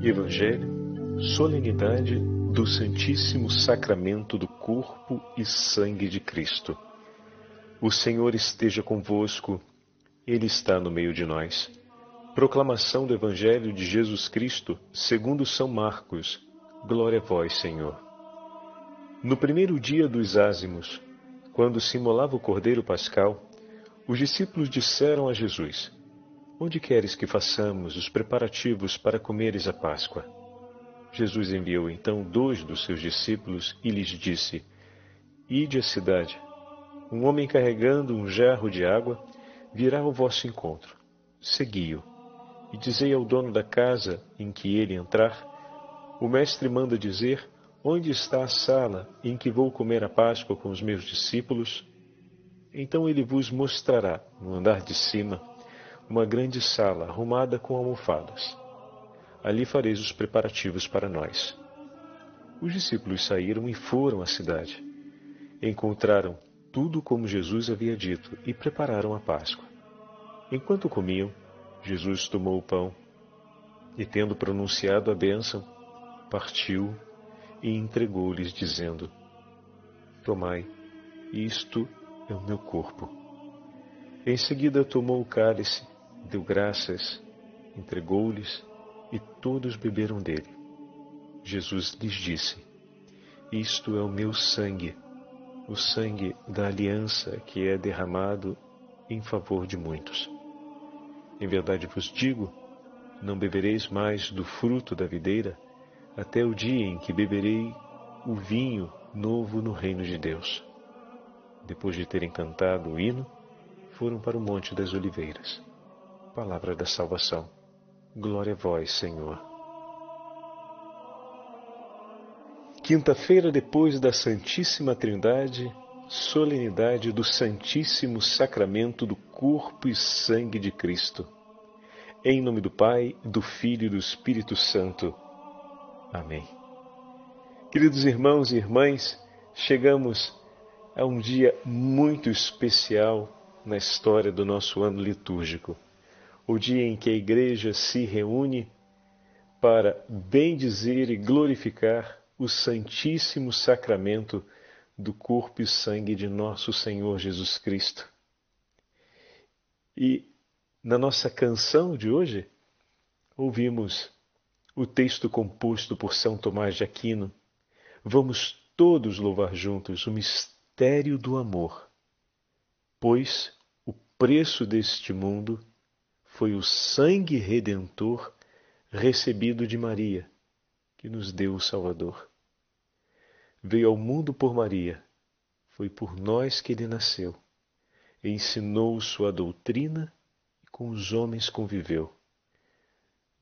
Evangelho, solenidade do Santíssimo Sacramento do Corpo e Sangue de Cristo. O Senhor esteja convosco, Ele está no meio de nós. Proclamação do Evangelho de Jesus Cristo, segundo São Marcos. Glória a vós, Senhor. No primeiro dia dos ázimos, quando se imolava o cordeiro pascal, os discípulos disseram a Jesus: Onde queres que façamos os preparativos para comeres a Páscoa? Jesus enviou então dois dos seus discípulos e lhes disse: Ide à cidade. Um homem carregando um jarro de água virá ao vosso encontro. Segui-o. E dizei ao dono da casa em que ele entrar: O mestre manda dizer Onde está a sala em que vou comer a Páscoa com os meus discípulos? Então ele vos mostrará, no andar de cima, uma grande sala arrumada com almofadas. Ali fareis os preparativos para nós. Os discípulos saíram e foram à cidade. Encontraram tudo como Jesus havia dito e prepararam a Páscoa. Enquanto comiam, Jesus tomou o pão e, tendo pronunciado a bênção, partiu e entregou-lhes, dizendo: Tomai, isto é o meu corpo. Em seguida tomou o cálice, deu graças, entregou-lhes e todos beberam dele. Jesus lhes disse: Isto é o meu sangue, o sangue da aliança que é derramado em favor de muitos. Em verdade vos digo: não bebereis mais do fruto da videira até o dia em que beberei o vinho novo no reino de Deus. Depois de terem cantado o hino, foram para o Monte das Oliveiras. Palavra da salvação. Glória a vós, Senhor. Quinta-feira depois da Santíssima Trindade, solenidade do Santíssimo Sacramento do Corpo e Sangue de Cristo. Em nome do Pai, do Filho e do Espírito Santo. Amém. Queridos irmãos e irmãs, chegamos a um dia muito especial na história do nosso ano litúrgico. O dia em que a Igreja se reúne para bendizer e glorificar o Santíssimo Sacramento do corpo e sangue de nosso Senhor Jesus Cristo. E na nossa canção de hoje, ouvimos o texto composto por São Tomás de Aquino, vamos todos louvar juntos o mistério do amor, pois o preço deste mundo foi o sangue redentor recebido de Maria, que nos deu o Salvador. Veio ao mundo por Maria, foi por nós que ele nasceu, ensinou sua doutrina e com os homens conviveu.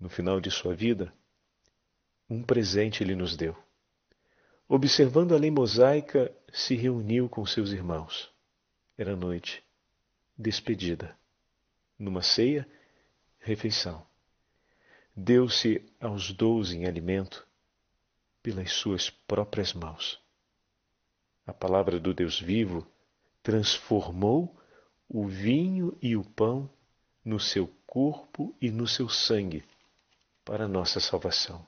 No final de sua vida, um presente ele nos deu. Observando a lei mosaica, se reuniu com seus irmãos. Era noite, despedida. Numa ceia, refeição. Deu-se aos doze em alimento pelas suas próprias mãos. A palavra do Deus vivo transformou o vinho e o pão no seu corpo e no seu sangue para nossa salvação.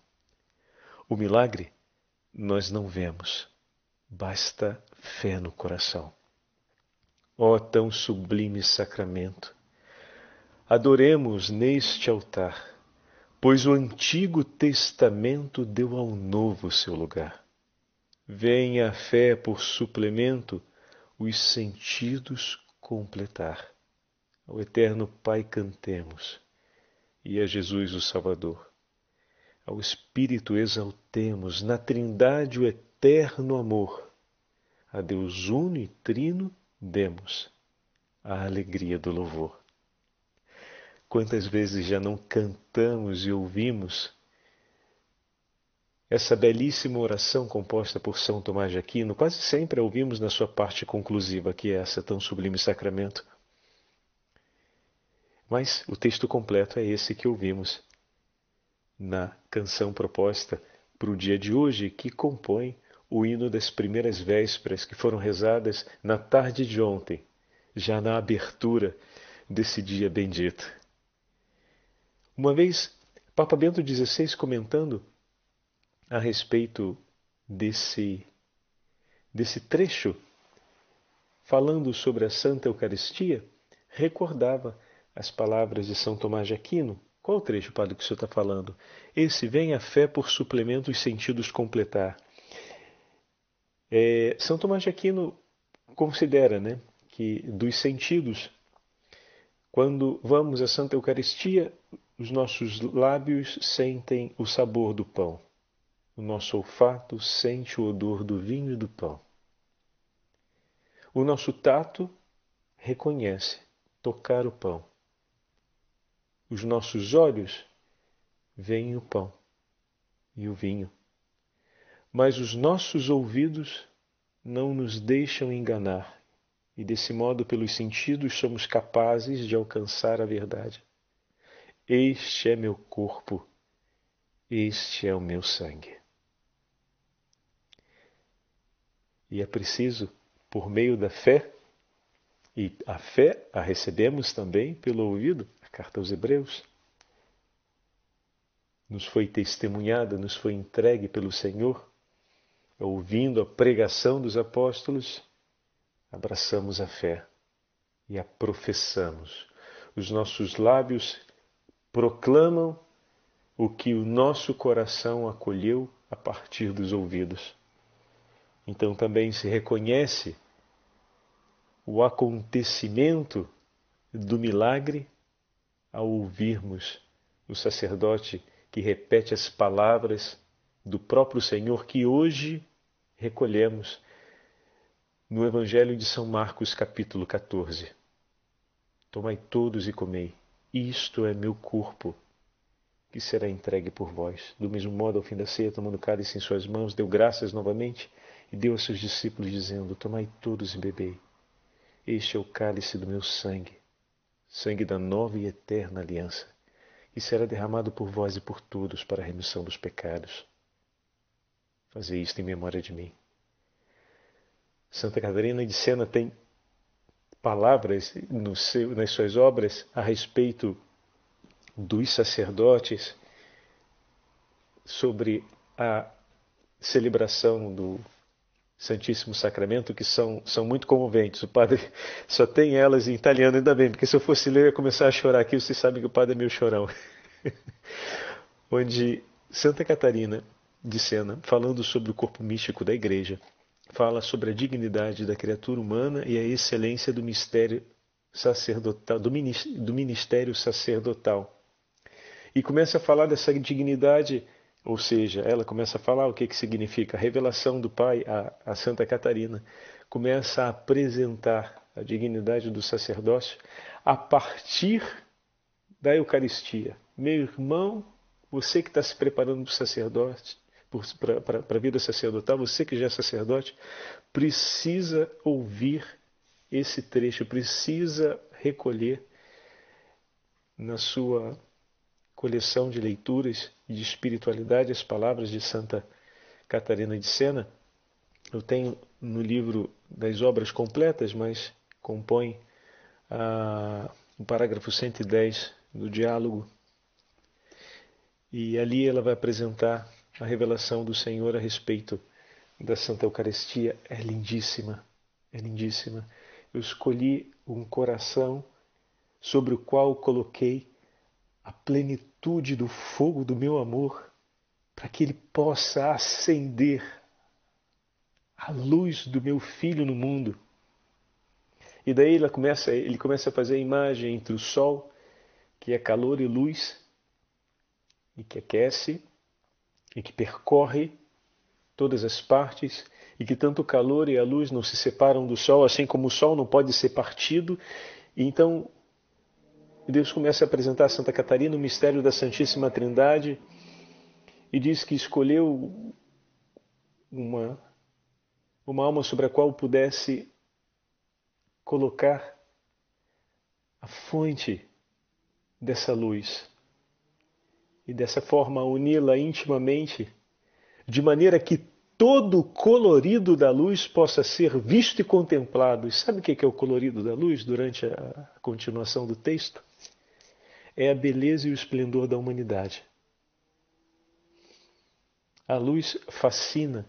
O milagre nós não vemos, basta fé no coração. Ó oh, tão sublime sacramento! Adoremos neste altar, pois o Antigo Testamento deu ao Novo seu lugar. Venha a fé por suplemento os sentidos completar. Ao Eterno Pai cantemos e a Jesus o Salvador ao Espírito exaltemos, na Trindade o eterno amor. A Deus uno e trino demos a alegria do louvor. Quantas vezes já não cantamos e ouvimos essa belíssima oração composta por São Tomás de Aquino, quase sempre a ouvimos na sua parte conclusiva, que é essa tão sublime sacramento. Mas o texto completo é esse que ouvimos na canção proposta para o dia de hoje, que compõe o hino das primeiras vésperas que foram rezadas na tarde de ontem, já na abertura desse dia bendito. Uma vez Papa Bento XVI comentando a respeito desse desse trecho falando sobre a Santa Eucaristia, recordava as palavras de São Tomás de Aquino. Qual o trecho, padre, que o senhor está falando? Esse vem a fé por suplemento os sentidos completar. É, São Tomás de Aquino considera né, que dos sentidos, quando vamos à Santa Eucaristia, os nossos lábios sentem o sabor do pão. O nosso olfato sente o odor do vinho e do pão. O nosso tato reconhece tocar o pão. Os nossos olhos veem o pão e o vinho. Mas os nossos ouvidos não nos deixam enganar, e desse modo, pelos sentidos, somos capazes de alcançar a verdade. Este é meu corpo, este é o meu sangue. E é preciso por meio da fé, e a fé a recebemos também pelo ouvido, a carta aos Hebreus. Nos foi testemunhada, nos foi entregue pelo Senhor, ouvindo a pregação dos apóstolos, abraçamos a fé e a professamos. Os nossos lábios proclamam o que o nosso coração acolheu a partir dos ouvidos. Então também se reconhece o acontecimento do milagre ao ouvirmos o sacerdote que repete as palavras do próprio Senhor que hoje recolhemos no Evangelho de São Marcos, capítulo 14. Tomai todos e comei, isto é meu corpo, que será entregue por vós. Do mesmo modo, ao fim da ceia, tomando o cálice em suas mãos, deu graças novamente e deu a seus discípulos, dizendo: Tomai todos e bebei. Este é o cálice do meu sangue, sangue da nova e eterna aliança, que será derramado por vós e por todos para a remissão dos pecados. Fazei isto em memória de mim. Santa Catarina de Sena tem palavras seu, nas suas obras a respeito dos sacerdotes sobre a celebração do Santíssimo Sacramento que são, são muito comoventes. O padre só tem elas em italiano, ainda bem, porque se eu fosse ler eu ia começar a chorar aqui, vocês sabem que o padre é meu chorão. Onde Santa Catarina de Sena, falando sobre o corpo místico da igreja, fala sobre a dignidade da criatura humana e a excelência do mistério sacerdotal, do ministério sacerdotal. E começa a falar dessa dignidade ou seja, ela começa a falar o que, que significa a revelação do Pai a, a Santa Catarina, começa a apresentar a dignidade do sacerdócio a partir da Eucaristia. Meu irmão, você que está se preparando para o sacerdote, para a vida sacerdotal, você que já é sacerdote, precisa ouvir esse trecho, precisa recolher na sua coleção de leituras de espiritualidade as palavras de Santa Catarina de Sena. Eu tenho no livro das obras completas, mas compõe o parágrafo 110 do diálogo. E ali ela vai apresentar a revelação do Senhor a respeito da Santa Eucaristia. É lindíssima, é lindíssima. Eu escolhi um coração sobre o qual coloquei a plenitude do fogo do meu amor, para que ele possa acender a luz do meu filho no mundo. E daí ele começa, ele começa a fazer a imagem entre o sol, que é calor e luz, e que aquece, e que percorre todas as partes, e que tanto o calor e a luz não se separam do sol, assim como o sol não pode ser partido. E então Deus começa a apresentar a Santa Catarina o mistério da Santíssima Trindade e diz que escolheu uma, uma alma sobre a qual pudesse colocar a fonte dessa luz e dessa forma uni-la intimamente, de maneira que todo o colorido da luz possa ser visto e contemplado. E sabe o que é o colorido da luz durante a continuação do texto? é a beleza e o esplendor da humanidade. A luz fascina,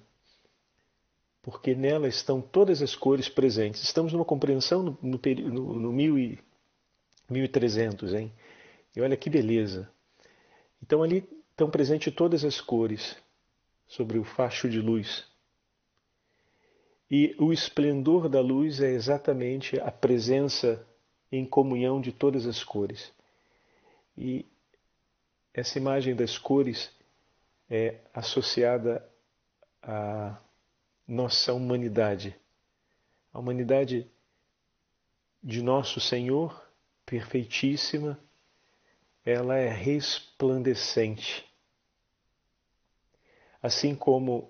porque nela estão todas as cores presentes. Estamos numa compreensão no, no, no, no mil e, 1300, hein? E olha que beleza. Então ali estão presentes todas as cores sobre o facho de luz. E o esplendor da luz é exatamente a presença em comunhão de todas as cores. E essa imagem das cores é associada à nossa humanidade, a humanidade de nosso Senhor, perfeitíssima, ela é resplandecente. Assim como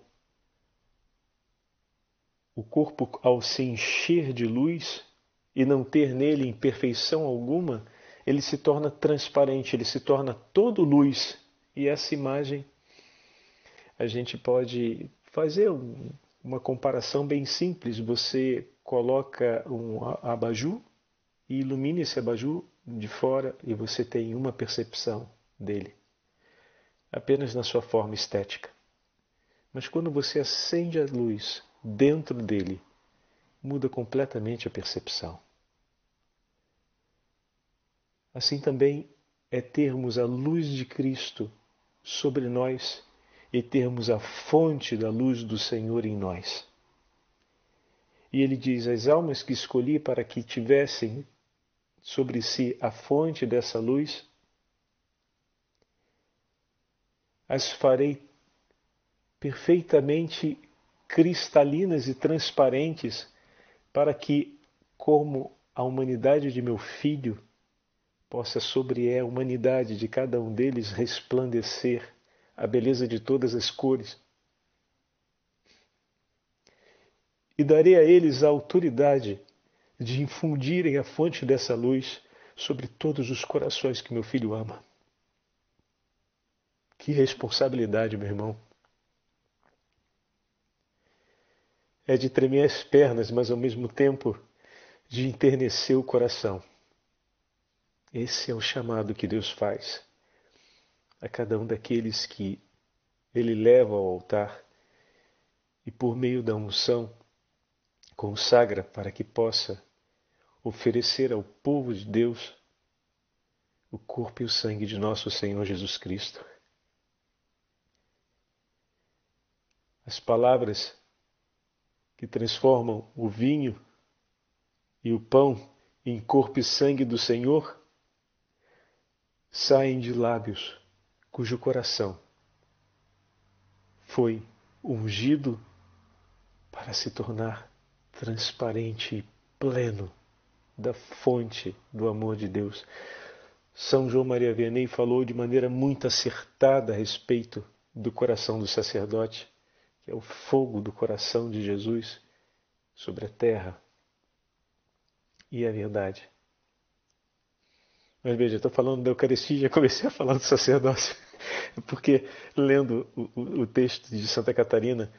o corpo, ao se encher de luz e não ter nele imperfeição alguma, ele se torna transparente, ele se torna todo luz. E essa imagem a gente pode fazer um, uma comparação bem simples. Você coloca um abajur e ilumina esse abajur de fora e você tem uma percepção dele, apenas na sua forma estética. Mas quando você acende a luz dentro dele, muda completamente a percepção. Assim também é termos a luz de Cristo sobre nós e termos a fonte da luz do Senhor em nós. E ele diz: As almas que escolhi para que tivessem sobre si a fonte dessa luz, as farei perfeitamente cristalinas e transparentes, para que, como a humanidade de meu filho, possa sobre a humanidade de cada um deles resplandecer a beleza de todas as cores. E darei a eles a autoridade de infundirem a fonte dessa luz sobre todos os corações que meu filho ama. Que responsabilidade, meu irmão. É de tremer as pernas, mas ao mesmo tempo de enternecer o coração. Esse é o chamado que Deus faz a cada um daqueles que Ele leva ao altar e, por meio da unção, consagra para que possa oferecer ao povo de Deus o corpo e o sangue de nosso Senhor Jesus Cristo. As palavras que transformam o vinho e o pão em corpo e sangue do Senhor saem de lábios cujo coração foi ungido para se tornar transparente e pleno da fonte do amor de Deus. São João Maria Vianney falou de maneira muito acertada a respeito do coração do sacerdote, que é o fogo do coração de Jesus sobre a terra. E é verdade. Mas veja, estou falando da Eucaristia e já comecei a falar do sacerdócio. Porque lendo o, o, o texto de Santa Catarina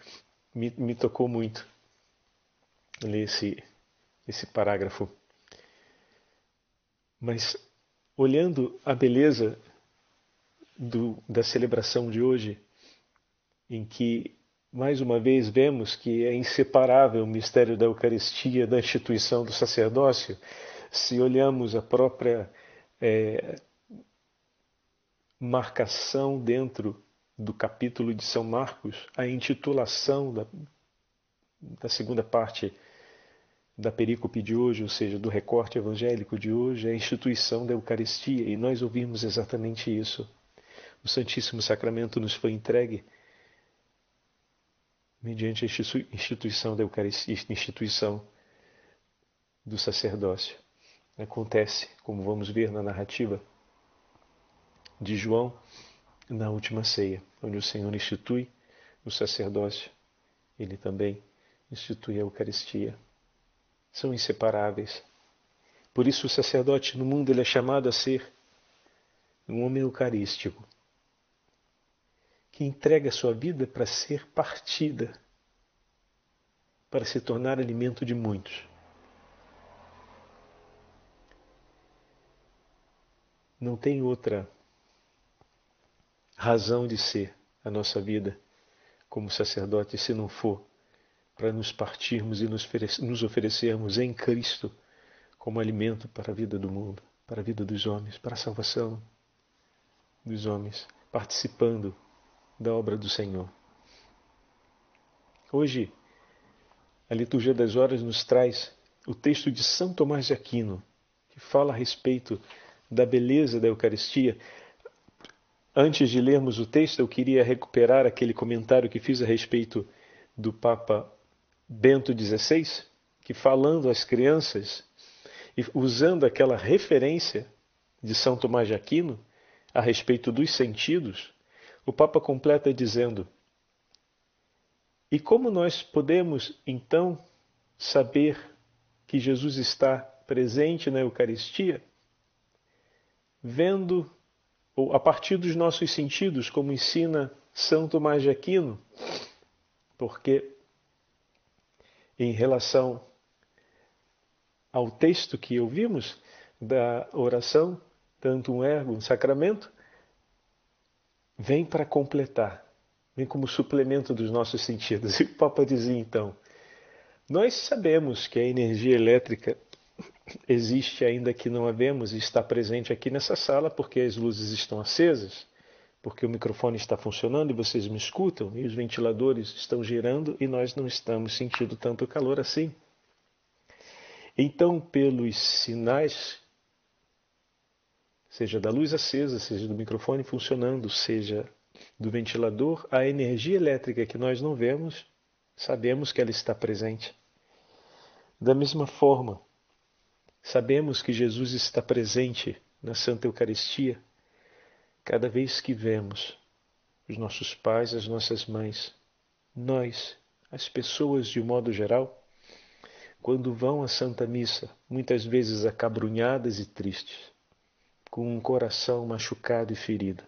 me, me tocou muito ler esse, esse parágrafo. Mas olhando a beleza do, da celebração de hoje, em que mais uma vez vemos que é inseparável o mistério da Eucaristia da instituição do sacerdócio, se olhamos a própria é, marcação dentro do capítulo de São Marcos, a intitulação da, da segunda parte da perícope de hoje, ou seja, do recorte evangélico de hoje, é a instituição da Eucaristia, e nós ouvimos exatamente isso. O Santíssimo Sacramento nos foi entregue mediante a instituição da Eucaristia, instituição do sacerdócio acontece, como vamos ver na narrativa de João, na última ceia, onde o Senhor institui o sacerdócio, ele também institui a Eucaristia. São inseparáveis. Por isso o sacerdote no mundo ele é chamado a ser um homem eucarístico, que entrega sua vida para ser partida, para se tornar alimento de muitos. Não tem outra razão de ser a nossa vida como sacerdote se não for para nos partirmos e nos oferecermos em Cristo como alimento para a vida do mundo, para a vida dos homens, para a salvação dos homens, participando da obra do Senhor. Hoje, a liturgia das horas nos traz o texto de São Tomás de Aquino, que fala a respeito da beleza da Eucaristia. Antes de lermos o texto, eu queria recuperar aquele comentário que fiz a respeito do Papa Bento XVI, que falando às crianças e usando aquela referência de São Tomás de Aquino a respeito dos sentidos, o Papa completa dizendo: E como nós podemos então saber que Jesus está presente na Eucaristia? Vendo, ou a partir dos nossos sentidos, como ensina São Tomás de Aquino, porque em relação ao texto que ouvimos da oração, tanto um ergo, um sacramento, vem para completar, vem como suplemento dos nossos sentidos. E o Papa dizia então: Nós sabemos que a energia elétrica existe ainda que não a vemos e está presente aqui nessa sala porque as luzes estão acesas, porque o microfone está funcionando e vocês me escutam e os ventiladores estão girando e nós não estamos sentindo tanto calor assim. Então, pelos sinais, seja da luz acesa, seja do microfone funcionando, seja do ventilador, a energia elétrica que nós não vemos, sabemos que ela está presente. Da mesma forma, sabemos que Jesus está presente na Santa Eucaristia cada vez que vemos os nossos pais, as nossas mães, nós, as pessoas de um modo geral, quando vão à Santa Missa, muitas vezes acabrunhadas e tristes, com um coração machucado e ferido.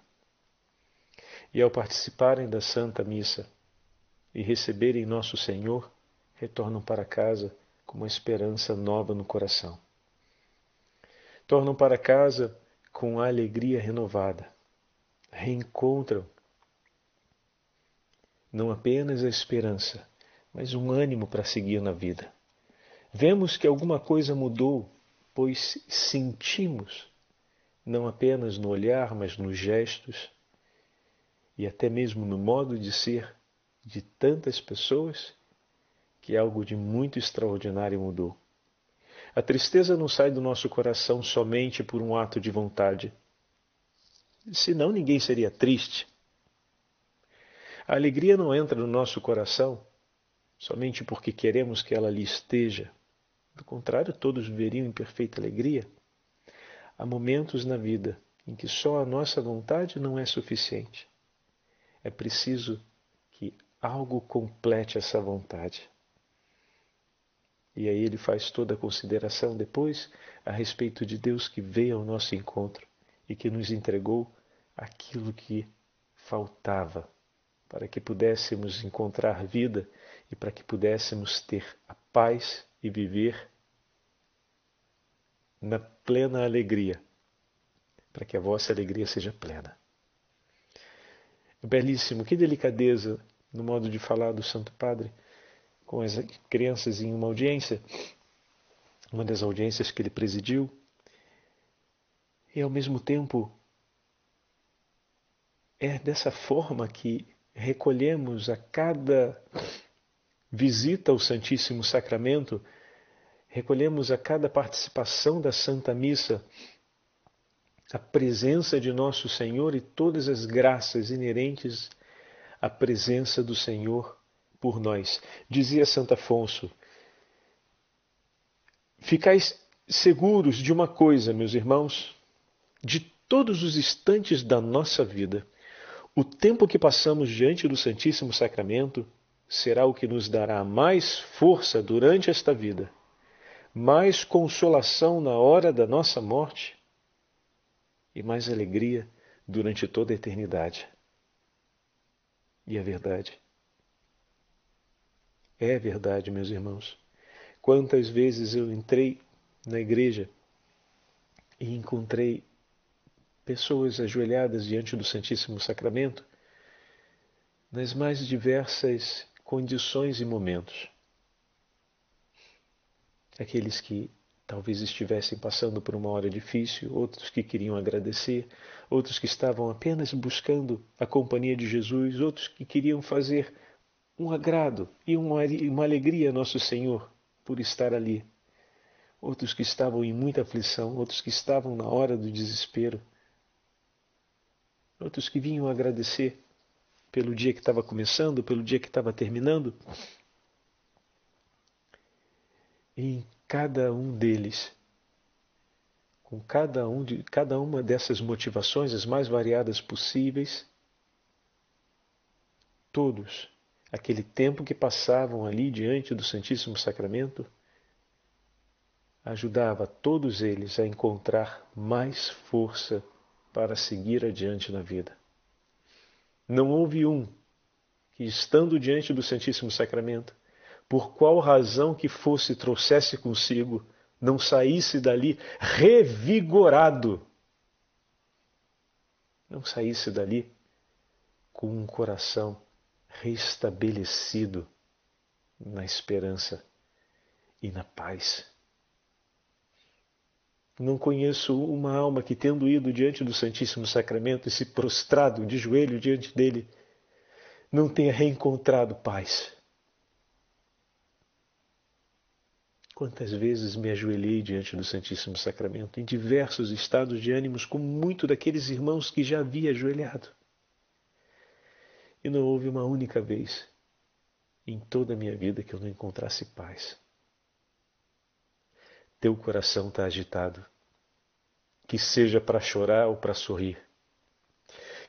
E ao participarem da Santa Missa e receberem Nosso Senhor, retornam para casa com uma esperança nova no coração. Tornam para casa com a alegria renovada. Reencontram não apenas a esperança, mas um ânimo para seguir na vida. Vemos que alguma coisa mudou, pois sentimos, não apenas no olhar, mas nos gestos e até mesmo no modo de ser de tantas pessoas, que algo de muito extraordinário mudou. A tristeza não sai do nosso coração somente por um ato de vontade. Senão ninguém seria triste. A alegria não entra no nosso coração somente porque queremos que ela ali esteja. Do contrário, todos viveriam em perfeita alegria. Há momentos na vida em que só a nossa vontade não é suficiente. É preciso que algo complete essa vontade. E aí ele faz toda a consideração depois a respeito de Deus que veio ao nosso encontro e que nos entregou aquilo que faltava para que pudéssemos encontrar vida e para que pudéssemos ter a paz e viver na plena alegria, para que a vossa alegria seja plena. Belíssimo, que delicadeza no modo de falar do Santo Padre com as crianças em uma audiência, uma das audiências que ele presidiu, e ao mesmo tempo é dessa forma que recolhemos a cada visita ao Santíssimo Sacramento, recolhemos a cada participação da Santa Missa a presença de nosso Senhor e todas as graças inerentes à presença do Senhor por nós. Dizia Santo Afonso: Ficais seguros de uma coisa, meus irmãos, de todos os instantes da nossa vida, o tempo que passamos diante do Santíssimo Sacramento será o que nos dará mais força durante esta vida, mais consolação na hora da nossa morte e mais alegria durante toda a eternidade. E é verdade. É verdade, meus irmãos. Quantas vezes eu entrei na igreja e encontrei pessoas ajoelhadas diante do Santíssimo Sacramento nas mais diversas condições e momentos. Aqueles que talvez estivessem passando por uma hora difícil, outros que queriam agradecer, outros que estavam apenas buscando a companhia de Jesus, outros que queriam fazer um agrado e uma, alegria a nosso Senhor por estar ali. Outros que estavam em muita aflição, outros que estavam na hora do desespero, outros que vinham agradecer pelo dia que estava começando, pelo dia que estava terminando. E em cada um deles, com cada, um de, cada uma dessas motivações, as mais variadas possíveis, todos, aquele tempo que passavam ali diante do Santíssimo Sacramento, ajudava todos eles a encontrar mais força para seguir adiante na vida. Não houve um que, estando diante do Santíssimo Sacramento, por qual razão que fosse trouxesse consigo, não saísse dali revigorado, não saísse dali com um coração restabelecido na esperança e na paz. Não conheço uma alma que, tendo ido diante do Santíssimo Sacramento e se prostrado de joelho diante dele, não tenha reencontrado paz. Quantas vezes me ajoelhei diante do Santíssimo Sacramento, em diversos estados de ânimos, como muito daqueles irmãos que já havia ajoelhado. E não houve uma única vez em toda a minha vida que eu não encontrasse paz. Teu coração está agitado que seja para chorar ou para sorrir,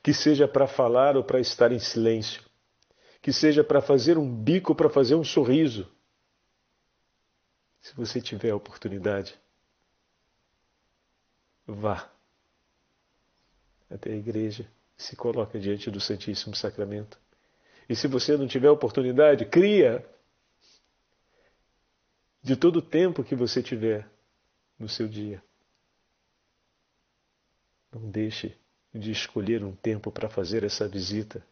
que seja para falar ou para estar em silêncio, que seja para fazer um bico ou para fazer um sorriso. Se você tiver a oportunidade, vá até a igreja, se coloca diante do Santíssimo Sacramento. E se você não tiver oportunidade, cria de todo o tempo que você tiver no seu dia. Não deixe de escolher um tempo para fazer essa visita.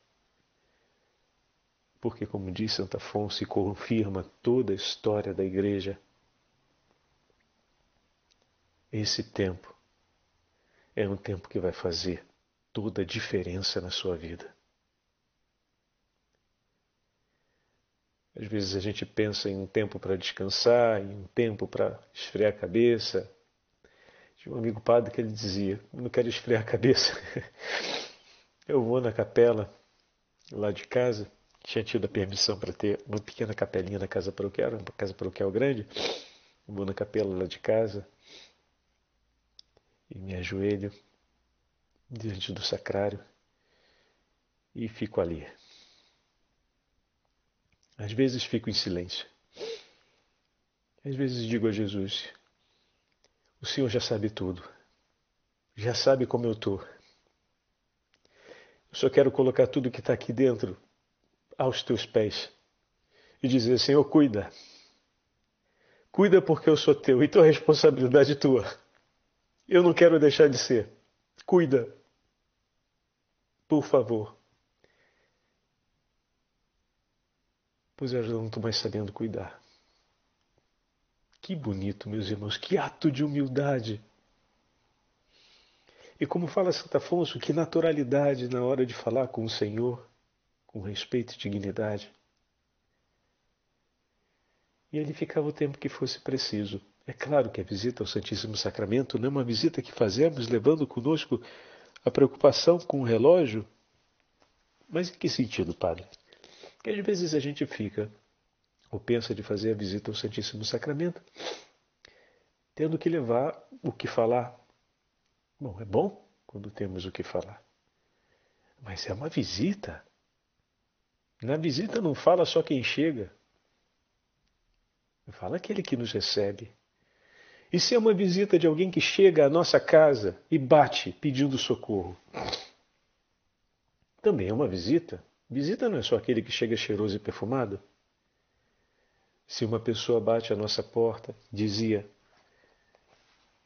Porque, como diz Santo Afonso e confirma toda a história da Igreja, esse tempo é um tempo que vai fazer toda a diferença na sua vida. Às vezes a gente pensa em um tempo para descansar, em um tempo para esfriar a cabeça, tinha um amigo padre que ele dizia: Não quero esfriar a cabeça. Eu vou na capela lá de casa. Tinha tido a permissão para ter uma pequena capelinha na casa paroquial, uma casa paroquial grande. Eu vou na capela lá de casa e me ajoelho diante do sacrário e fico ali. Às vezes fico em silêncio. Às vezes digo a Jesus: o Senhor já sabe tudo. Já sabe como eu estou. Eu só quero colocar tudo que está aqui dentro aos teus pés e dizer: Senhor, cuida. Cuida porque eu sou teu e tua responsabilidade é tua. Eu não quero deixar de ser. Cuida. Por favor. Pois eu não estou mais sabendo cuidar. Que bonito, meus irmãos, que ato de humildade. E como fala Santo Afonso, que naturalidade na hora de falar com o Senhor, com respeito e dignidade. E ali ficava o tempo que fosse preciso. É claro que a visita ao Santíssimo Sacramento não é uma visita que fazemos levando conosco a preocupação com o relógio. Mas em que sentido, Padre? Que às vezes a gente fica ou pensa de fazer a visita ao Santíssimo Sacramento, tendo que levar o que falar. Bom, é bom quando temos o que falar. Mas é uma visita. Na visita não fala só quem chega. Fala aquele que nos recebe. E se é uma visita de alguém que chega à nossa casa e bate pedindo socorro? Também é uma visita. Visita não é só aquele que chega cheiroso e perfumado. Se uma pessoa bate à nossa porta, dizia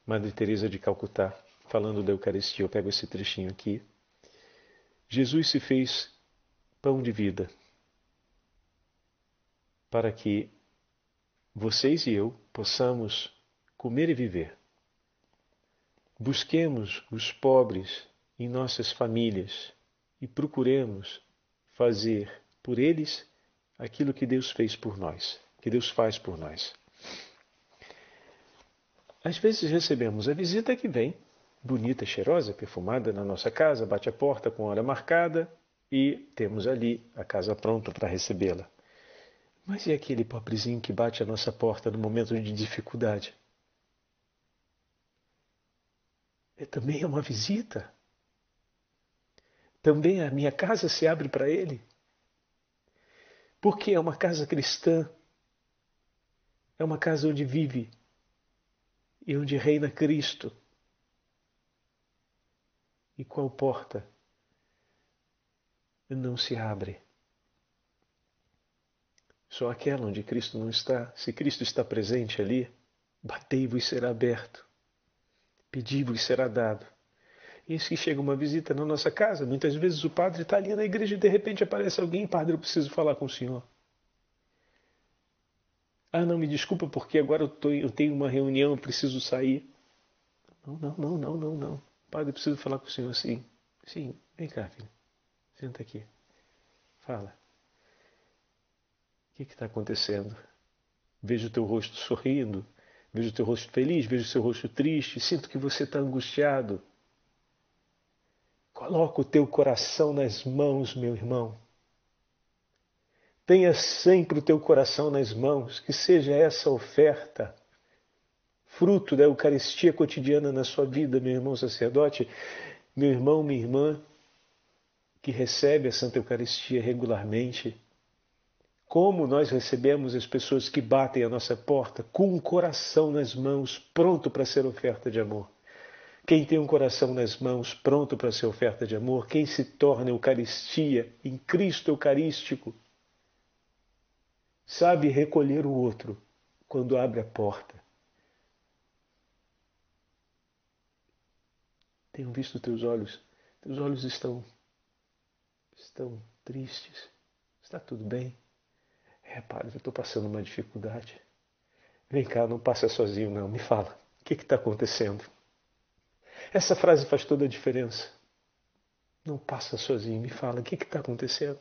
Madre Teresa de Calcutá, falando da Eucaristia, eu pego esse trechinho aqui. Jesus se fez pão de vida para que vocês e eu possamos comer e viver. Busquemos os pobres em nossas famílias e procuremos fazer por eles aquilo que Deus fez por nós, que Deus faz por nós. Às vezes recebemos a visita que vem, bonita, cheirosa, perfumada na nossa casa, bate a porta com hora marcada e temos ali a casa pronta para recebê-la. Mas e aquele pobrezinho que bate a nossa porta no momento de dificuldade? É também é uma visita. Também a minha casa se abre para ele. Porque é uma casa cristã. É uma casa onde vive e onde reina Cristo. E qual porta não se abre? Só aquela onde Cristo não está. Se Cristo está presente ali, batei-vos será aberto, pedi-vos será dado. E eis que chega uma visita na nossa casa. Muitas vezes o padre está ali na igreja e de repente aparece alguém, padre, eu preciso falar com o senhor. Ah, não, me desculpa porque agora eu, tô, eu tenho uma reunião, eu preciso sair. Não, não, não, não, não, não. Padre, eu preciso falar com o senhor, sim. Sim, vem cá, filho. Senta aqui. Fala. O que está acontecendo? Vejo o teu rosto sorrindo, vejo o teu rosto feliz, vejo o seu rosto triste, sinto que você está angustiado. Coloca o teu coração nas mãos, meu irmão. Tenha sempre o teu coração nas mãos, que seja essa oferta, fruto da Eucaristia cotidiana na sua vida, meu irmão sacerdote, meu irmão, minha irmã, que recebe a Santa Eucaristia regularmente como nós recebemos as pessoas que batem a nossa porta com um coração nas mãos, pronto para ser oferta de amor. Quem tem um coração nas mãos, pronto para ser oferta de amor, quem se torna Eucaristia, em Cristo Eucarístico, sabe recolher o outro quando abre a porta. Tenho visto teus olhos, teus olhos estão estão tristes. Está tudo bem? É, padre, eu estou passando uma dificuldade. Vem cá, não passa sozinho, não. Me fala, o que está acontecendo? Essa frase faz toda a diferença. Não passa sozinho, me fala, o que está acontecendo?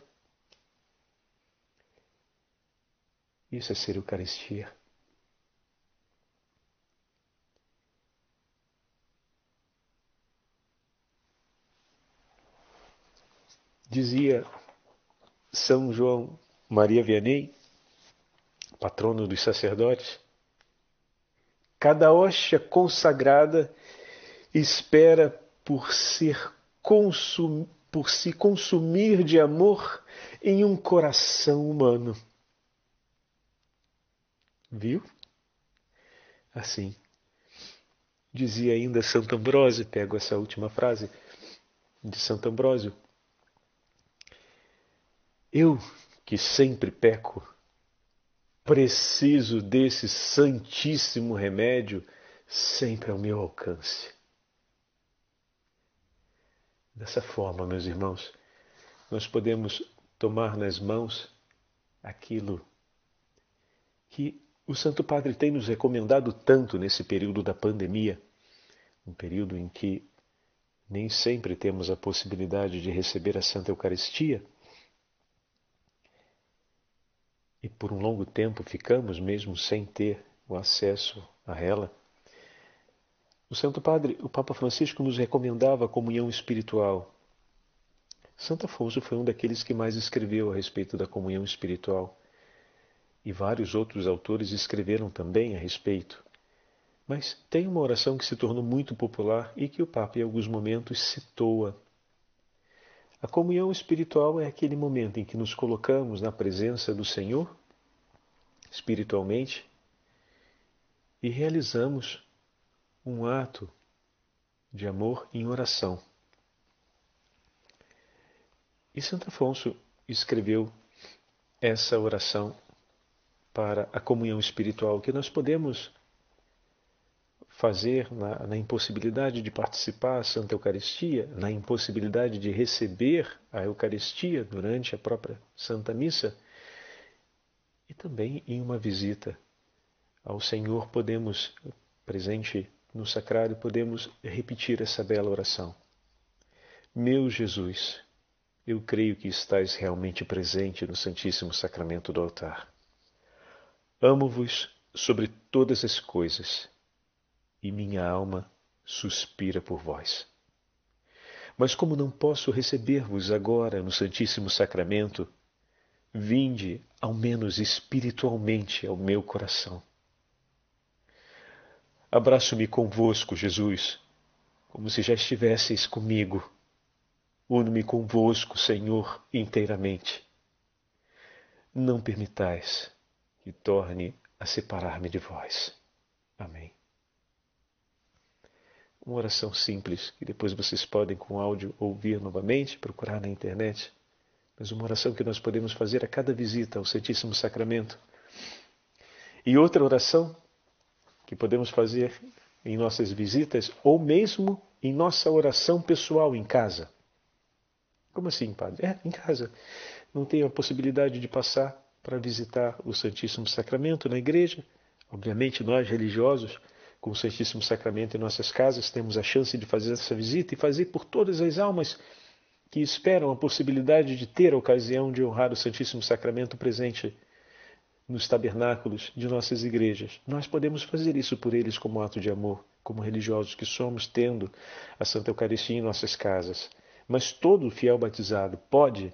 Isso é ser Eucaristia. Dizia São João Maria Vianney, patrono dos sacerdotes, cada hóstia consagrada espera por ser consum, por se consumir de amor em um coração humano. Viu? Assim. Dizia ainda Santo Ambrósio, pego essa última frase de Santo Ambrósio. Eu que sempre peco, preciso desse santíssimo remédio sempre ao meu alcance. Dessa forma, meus irmãos, nós podemos tomar nas mãos aquilo que o Santo Padre tem nos recomendado tanto nesse período da pandemia, um período em que nem sempre temos a possibilidade de receber a Santa Eucaristia e por um longo tempo ficamos mesmo sem ter o acesso a ela. O Santo Padre, o Papa Francisco, nos recomendava a comunhão espiritual. Santo Afonso foi um daqueles que mais escreveu a respeito da comunhão espiritual. E vários outros autores escreveram também a respeito. Mas tem uma oração que se tornou muito popular e que o Papa, em alguns momentos, citou-a a comunhão espiritual é aquele momento em que nos colocamos na presença do Senhor, espiritualmente, e realizamos um ato de amor em oração. E Santo Afonso escreveu essa oração para a comunhão espiritual que nós podemos fazer na, na, impossibilidade de participar da Santa Eucaristia, na impossibilidade de receber a Eucaristia durante a própria Santa Missa, e também em uma visita ao Senhor podemos, presente no sacrário, podemos repetir essa bela oração. Meu Jesus, eu creio que estás realmente presente no Santíssimo Sacramento do altar. Amo-vos sobre todas as coisas e minha alma suspira por vós. Mas como não posso receber-vos agora no Santíssimo Sacramento, vinde, ao menos espiritualmente, ao meu coração. Abraço-me convosco, Jesus, como se já estivesseis comigo. Uno-me convosco, Senhor, inteiramente. Não permitais que torne a separar-me de vós. Amém uma oração simples, que depois vocês podem com áudio ouvir novamente, procurar na internet, mas uma oração que nós podemos fazer a cada visita ao Santíssimo Sacramento. E outra oração que podemos fazer em nossas visitas ou mesmo em nossa oração pessoal em casa. Como assim, padre? É, em casa. Não tenho a possibilidade de passar para visitar o Santíssimo Sacramento na igreja. Obviamente, nós religiosos com o Santíssimo Sacramento em nossas casas, temos a chance de fazer essa visita e fazer por todas as almas que esperam a possibilidade de ter a ocasião de honrar o Santíssimo Sacramento presente nos tabernáculos de nossas igrejas. Nós podemos fazer isso por eles como ato de amor, como religiosos que somos, tendo a Santa Eucaristia em nossas casas. Mas todo fiel batizado pode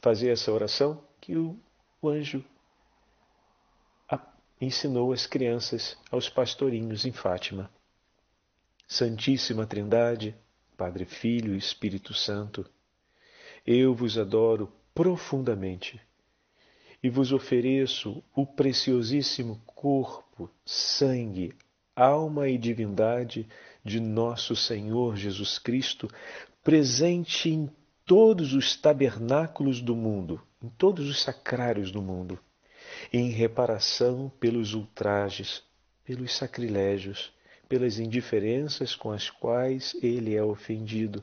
fazer essa oração que o, o anjo ensinou as crianças aos pastorinhos em Fátima. Santíssima Trindade, Padre, Filho e Espírito Santo, eu vos adoro profundamente e vos ofereço o preciosíssimo corpo, sangue, alma e divindade de nosso Senhor Jesus Cristo, presente em todos os tabernáculos do mundo, em todos os sacrários do mundo em reparação pelos ultrajes, pelos sacrilégios, pelas indiferenças com as quais ele é ofendido,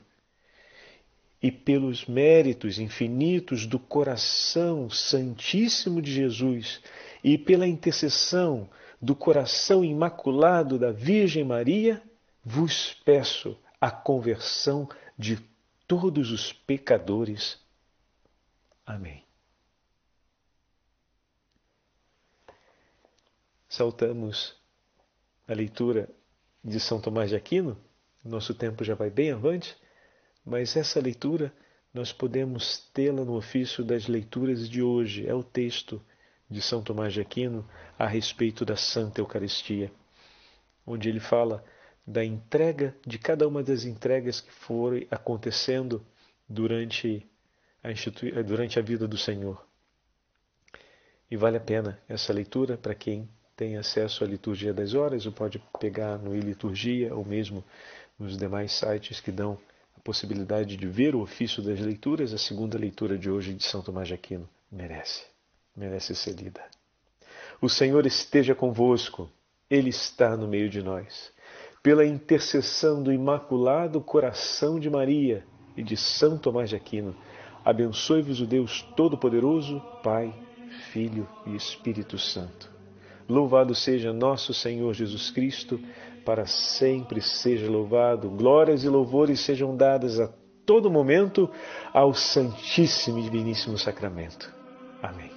e pelos méritos infinitos do coração santíssimo de Jesus, e pela intercessão do coração imaculado da Virgem Maria, vos peço a conversão de todos os pecadores. Amém. saltamos a leitura de São Tomás de Aquino, nosso tempo já vai bem avante, mas essa leitura nós podemos tê-la no ofício das leituras de hoje. É o texto de São Tomás de Aquino a respeito da Santa Eucaristia, onde ele fala da entrega, de cada uma das entregas que foram acontecendo durante a, durante a vida do Senhor. E vale a pena essa leitura para quem tem acesso à liturgia das horas, ou pode pegar no e-liturgia ou mesmo nos demais sites que dão possibilidade de ver o ofício das leituras. A segunda leitura de hoje de São Tomás de Aquino merece, merece ser lida. O Senhor esteja convosco, Ele está no meio de nós. Pela intercessão do Imaculado Coração de Maria e de São Tomás de Aquino, abençoe-vos o Deus Todo-Poderoso, Pai, Filho e Espírito Santo. Louvado seja nosso Senhor Jesus Cristo, para sempre seja louvado. Glórias e louvores sejam dadas a todo momento ao Santíssimo e Diviníssimo Sacramento. Amém.